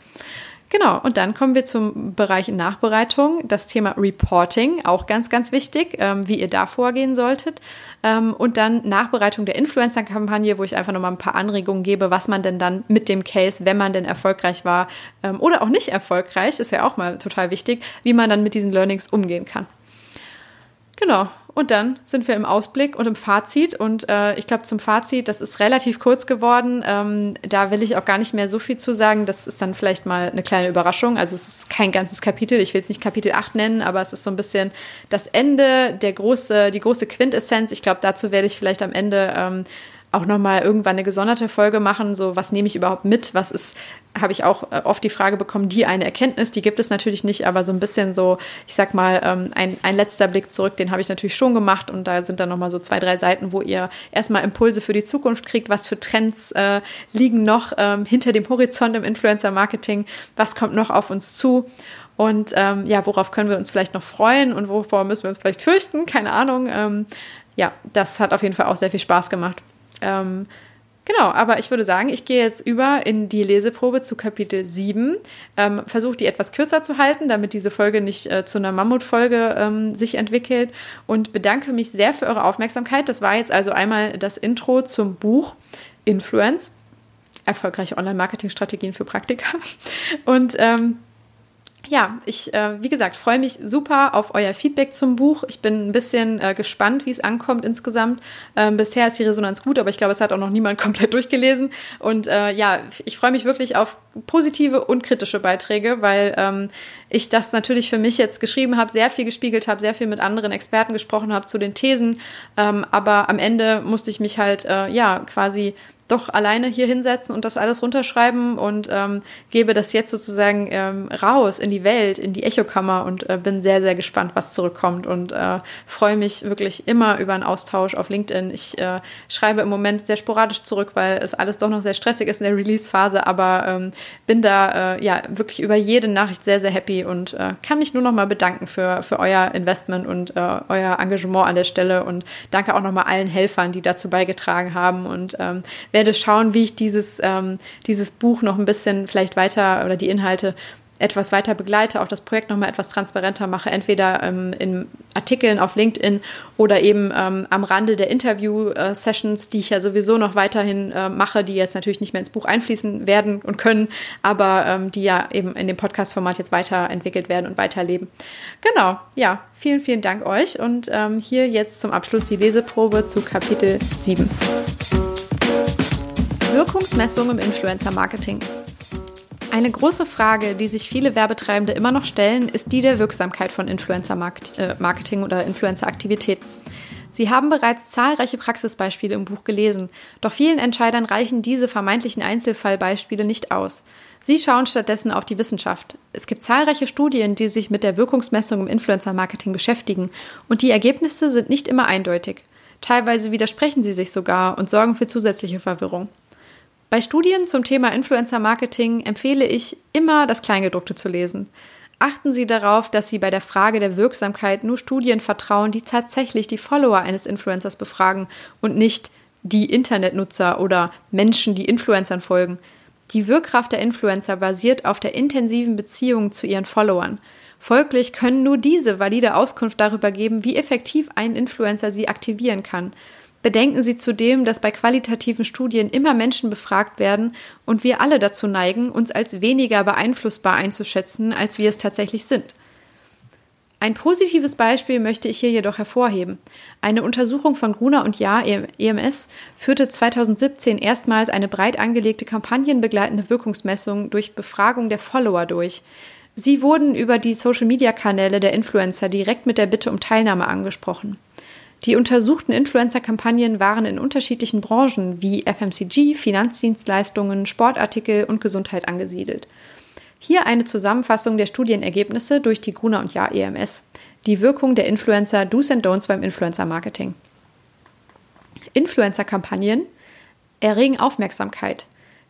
[SPEAKER 1] Genau, und dann kommen wir zum Bereich Nachbereitung, das Thema Reporting, auch ganz, ganz wichtig, ähm, wie ihr da vorgehen solltet. Ähm, und dann Nachbereitung der Influencer-Kampagne, wo ich einfach nochmal ein paar Anregungen gebe, was man denn dann mit dem Case, wenn man denn erfolgreich war ähm, oder auch nicht erfolgreich, ist ja auch mal total wichtig, wie man dann mit diesen Learnings umgehen kann. Genau, Und dann sind wir im Ausblick und im Fazit. Und äh, ich glaube, zum Fazit, das ist relativ kurz geworden. Ähm, da will ich auch gar nicht mehr so viel zu sagen. Das ist dann vielleicht mal eine kleine Überraschung. Also es ist kein ganzes Kapitel. Ich will es nicht Kapitel 8 nennen, aber es ist so ein bisschen das Ende, der große, die große Quintessenz. Ich glaube, dazu werde ich vielleicht am Ende ähm, auch nochmal irgendwann eine gesonderte Folge machen, so was nehme ich überhaupt mit, was ist, habe ich auch äh, oft die Frage bekommen, die eine Erkenntnis, die gibt es natürlich nicht, aber so ein bisschen so, ich sag mal, ähm, ein, ein letzter Blick zurück, den habe ich natürlich schon gemacht und da sind dann nochmal so zwei, drei Seiten, wo ihr erstmal Impulse für die Zukunft kriegt, was für Trends äh, liegen noch ähm, hinter dem Horizont im Influencer-Marketing, was kommt noch auf uns zu und ähm, ja, worauf können wir uns vielleicht noch freuen und wovor müssen wir uns vielleicht fürchten, keine Ahnung. Ähm, ja, das hat auf jeden Fall auch sehr viel Spaß gemacht. Ähm, genau, aber ich würde sagen, ich gehe jetzt über in die Leseprobe zu Kapitel 7. Ähm, Versuche die etwas kürzer zu halten, damit diese Folge nicht äh, zu einer Mammutfolge ähm, sich entwickelt und bedanke mich sehr für eure Aufmerksamkeit. Das war jetzt also einmal das Intro zum Buch Influence. Erfolgreiche Online-Marketing-Strategien für Praktika. Und ähm, ja, ich, äh, wie gesagt, freue mich super auf euer Feedback zum Buch. Ich bin ein bisschen äh, gespannt, wie es ankommt insgesamt. Ähm, bisher ist die Resonanz gut, aber ich glaube, es hat auch noch niemand komplett durchgelesen. Und äh, ja, ich freue mich wirklich auf positive und kritische Beiträge, weil ähm, ich das natürlich für mich jetzt geschrieben habe, sehr viel gespiegelt habe, sehr viel mit anderen Experten gesprochen habe zu den Thesen. Ähm, aber am Ende musste ich mich halt, äh, ja, quasi doch alleine hier hinsetzen und das alles runterschreiben und ähm, gebe das jetzt sozusagen ähm, raus in die Welt, in die Echokammer und äh, bin sehr, sehr gespannt, was zurückkommt und äh, freue mich wirklich immer über einen Austausch auf LinkedIn. Ich äh, schreibe im Moment sehr sporadisch zurück, weil es alles doch noch sehr stressig ist in der Release-Phase, aber ähm, bin da äh, ja wirklich über jede Nachricht sehr, sehr happy und äh, kann mich nur noch mal bedanken für, für euer Investment und äh, euer Engagement an der Stelle und danke auch noch mal allen Helfern, die dazu beigetragen haben und ähm, werde schauen, wie ich dieses, ähm, dieses Buch noch ein bisschen vielleicht weiter oder die Inhalte etwas weiter begleite, auch das Projekt nochmal etwas transparenter mache, entweder ähm, in Artikeln auf LinkedIn oder eben ähm, am Rande der Interview-Sessions, die ich ja sowieso noch weiterhin äh, mache, die jetzt natürlich nicht mehr ins Buch einfließen werden und können, aber ähm, die ja eben in dem Podcast-Format jetzt weiterentwickelt werden und weiterleben. Genau, ja, vielen, vielen Dank euch und ähm, hier jetzt zum Abschluss die Leseprobe zu Kapitel 7. Wirkungsmessung im Influencer-Marketing. Eine große Frage, die sich viele Werbetreibende immer noch stellen, ist die der Wirksamkeit von Influencer-Marketing oder Influencer-Aktivitäten. Sie haben bereits zahlreiche Praxisbeispiele im Buch gelesen, doch vielen Entscheidern reichen diese vermeintlichen Einzelfallbeispiele nicht aus. Sie schauen stattdessen auf die Wissenschaft. Es gibt zahlreiche Studien, die sich mit der Wirkungsmessung im Influencer-Marketing beschäftigen, und die Ergebnisse sind nicht immer eindeutig. Teilweise widersprechen sie sich sogar und sorgen für zusätzliche Verwirrung. Bei Studien zum Thema Influencer Marketing empfehle ich immer das Kleingedruckte zu lesen. Achten Sie darauf, dass Sie bei der Frage der Wirksamkeit nur Studien vertrauen, die tatsächlich die Follower eines Influencers befragen und nicht die Internetnutzer oder Menschen, die Influencern folgen. Die Wirkkraft der Influencer basiert auf der intensiven Beziehung zu ihren Followern. Folglich können nur diese valide Auskunft darüber geben, wie effektiv ein Influencer sie aktivieren kann. Bedenken Sie zudem, dass bei qualitativen Studien immer Menschen befragt werden und wir alle dazu neigen, uns als weniger beeinflussbar einzuschätzen, als wir es tatsächlich sind. Ein positives Beispiel möchte ich hier jedoch hervorheben. Eine Untersuchung von Gruner und Jahr EMS führte 2017 erstmals eine breit angelegte kampagnenbegleitende Wirkungsmessung durch Befragung der Follower durch. Sie wurden über die Social-Media-Kanäle der Influencer direkt mit der Bitte um Teilnahme angesprochen. Die untersuchten Influencer-Kampagnen waren in unterschiedlichen Branchen wie FMCG, Finanzdienstleistungen, Sportartikel und Gesundheit angesiedelt. Hier eine Zusammenfassung der Studienergebnisse durch die Gruner und Jahr EMS. Die Wirkung der Influencer Do's and Don'ts beim Influencer-Marketing. Influencer-Kampagnen erregen Aufmerksamkeit.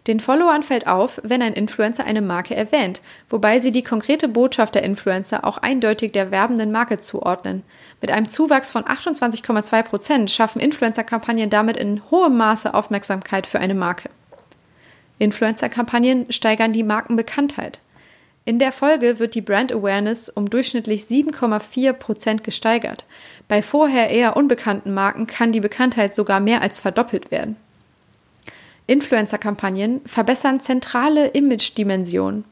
[SPEAKER 1] Den Followern fällt auf, wenn ein Influencer eine Marke erwähnt, wobei sie die konkrete Botschaft der Influencer auch eindeutig der werbenden Marke zuordnen. Mit einem Zuwachs von 28,2 Prozent schaffen Influencer-Kampagnen damit in hohem Maße Aufmerksamkeit für eine Marke. Influencer-Kampagnen steigern die Markenbekanntheit. In der Folge wird die Brand Awareness um durchschnittlich 7,4 Prozent gesteigert. Bei vorher eher unbekannten Marken kann die Bekanntheit sogar mehr als verdoppelt werden. Influencer-Kampagnen verbessern zentrale Image-Dimensionen.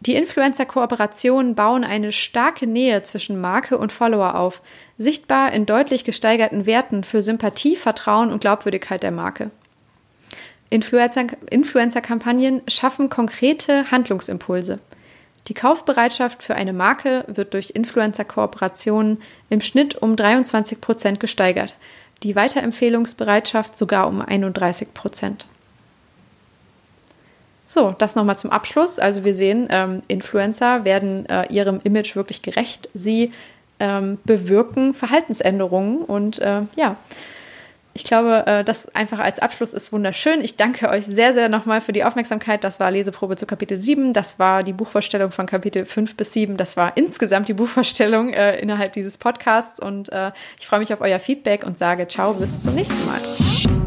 [SPEAKER 1] Die Influencer-Kooperationen bauen eine starke Nähe zwischen Marke und Follower auf, sichtbar in deutlich gesteigerten Werten für Sympathie, Vertrauen und Glaubwürdigkeit der Marke. Influencer-Kampagnen schaffen konkrete Handlungsimpulse. Die Kaufbereitschaft für eine Marke wird durch Influencer-Kooperationen im Schnitt um 23 Prozent gesteigert, die Weiterempfehlungsbereitschaft sogar um 31 Prozent. So, das nochmal zum Abschluss. Also wir sehen, ähm, Influencer werden äh, ihrem Image wirklich gerecht. Sie ähm, bewirken Verhaltensänderungen und äh, ja, ich glaube, äh, das einfach als Abschluss ist wunderschön. Ich danke euch sehr, sehr nochmal für die Aufmerksamkeit. Das war Leseprobe zu Kapitel 7. Das war die Buchvorstellung von Kapitel 5 bis 7. Das war insgesamt die Buchvorstellung äh, innerhalb dieses Podcasts. Und äh, ich freue mich auf euer Feedback und sage ciao, bis zum nächsten Mal.